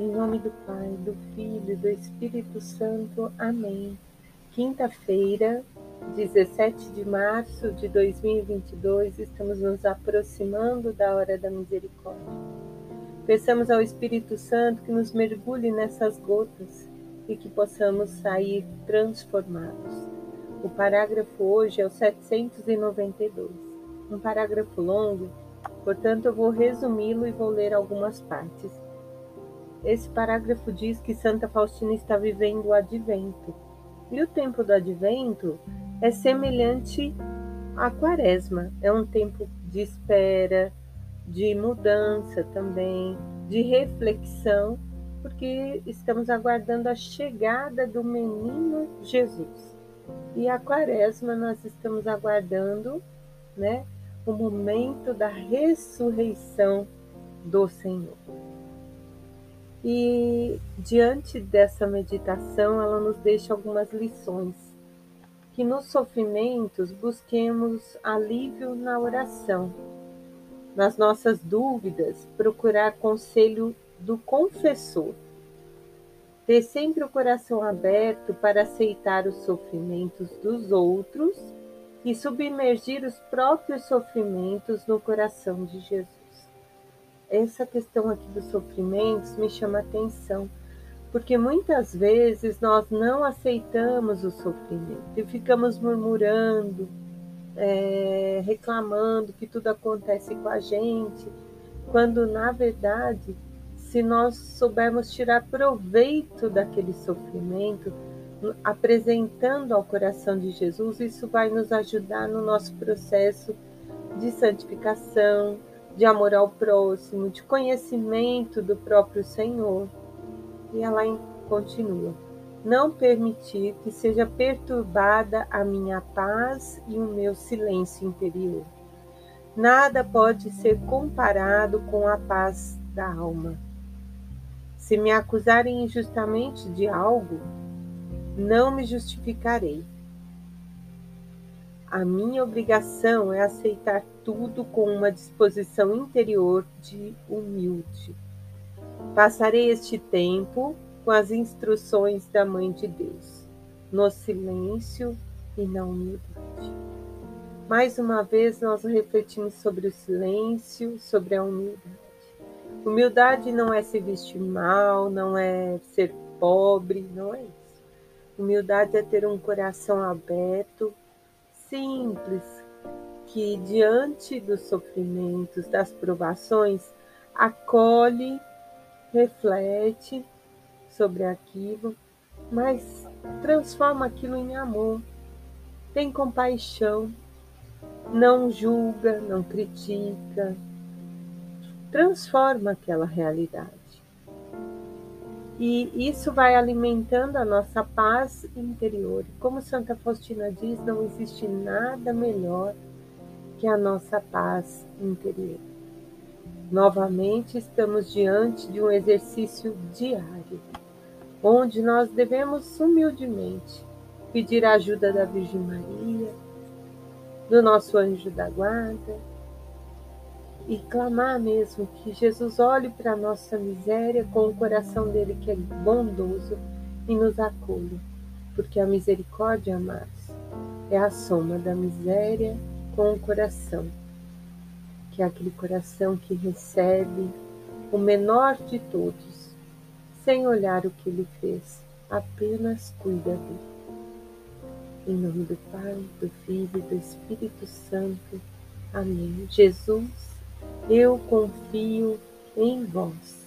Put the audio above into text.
Em nome do Pai, do Filho e do Espírito Santo. Amém. Quinta-feira, 17 de março de 2022, estamos nos aproximando da hora da misericórdia. Peçamos ao Espírito Santo que nos mergulhe nessas gotas e que possamos sair transformados. O parágrafo hoje é o 792, um parágrafo longo, portanto eu vou resumi-lo e vou ler algumas partes. Esse parágrafo diz que Santa Faustina está vivendo o advento. E o tempo do advento é semelhante à quaresma. É um tempo de espera, de mudança também, de reflexão, porque estamos aguardando a chegada do menino Jesus. E a quaresma nós estamos aguardando, né, o momento da ressurreição do Senhor. E diante dessa meditação, ela nos deixa algumas lições. Que nos sofrimentos busquemos alívio na oração. Nas nossas dúvidas, procurar conselho do confessor. Ter sempre o coração aberto para aceitar os sofrimentos dos outros e submergir os próprios sofrimentos no coração de Jesus essa questão aqui dos sofrimentos me chama atenção, porque muitas vezes nós não aceitamos o sofrimento e ficamos murmurando, é, reclamando que tudo acontece com a gente, quando na verdade, se nós soubermos tirar proveito daquele sofrimento, apresentando ao coração de Jesus, isso vai nos ajudar no nosso processo de santificação, de amor ao próximo, de conhecimento do próprio Senhor. E ela continua: não permitir que seja perturbada a minha paz e o meu silêncio interior. Nada pode ser comparado com a paz da alma. Se me acusarem injustamente de algo, não me justificarei. A minha obrigação é aceitar tudo com uma disposição interior de humilde. Passarei este tempo com as instruções da Mãe de Deus, no silêncio e na humildade. Mais uma vez, nós refletimos sobre o silêncio, sobre a humildade. Humildade não é se vestir mal, não é ser pobre, não é isso. Humildade é ter um coração aberto simples que, diante dos sofrimentos, das provações, acolhe, reflete sobre aquilo, mas transforma aquilo em amor, tem compaixão, não julga, não critica, transforma aquela realidade. E isso vai alimentando a nossa paz interior. Como Santa Faustina diz, não existe nada melhor que a nossa paz interior. Novamente, estamos diante de um exercício diário, onde nós devemos humildemente pedir a ajuda da Virgem Maria, do nosso anjo da guarda, e clamar mesmo que Jesus olhe para a nossa miséria com o coração dele que é bondoso e nos acolha, porque a misericórdia, amados, é a soma da miséria com o coração, que é aquele coração que recebe o menor de todos, sem olhar o que ele fez, apenas cuida dele. Em nome do Pai, do Filho e do Espírito Santo. Amém. Jesus eu confio em vós.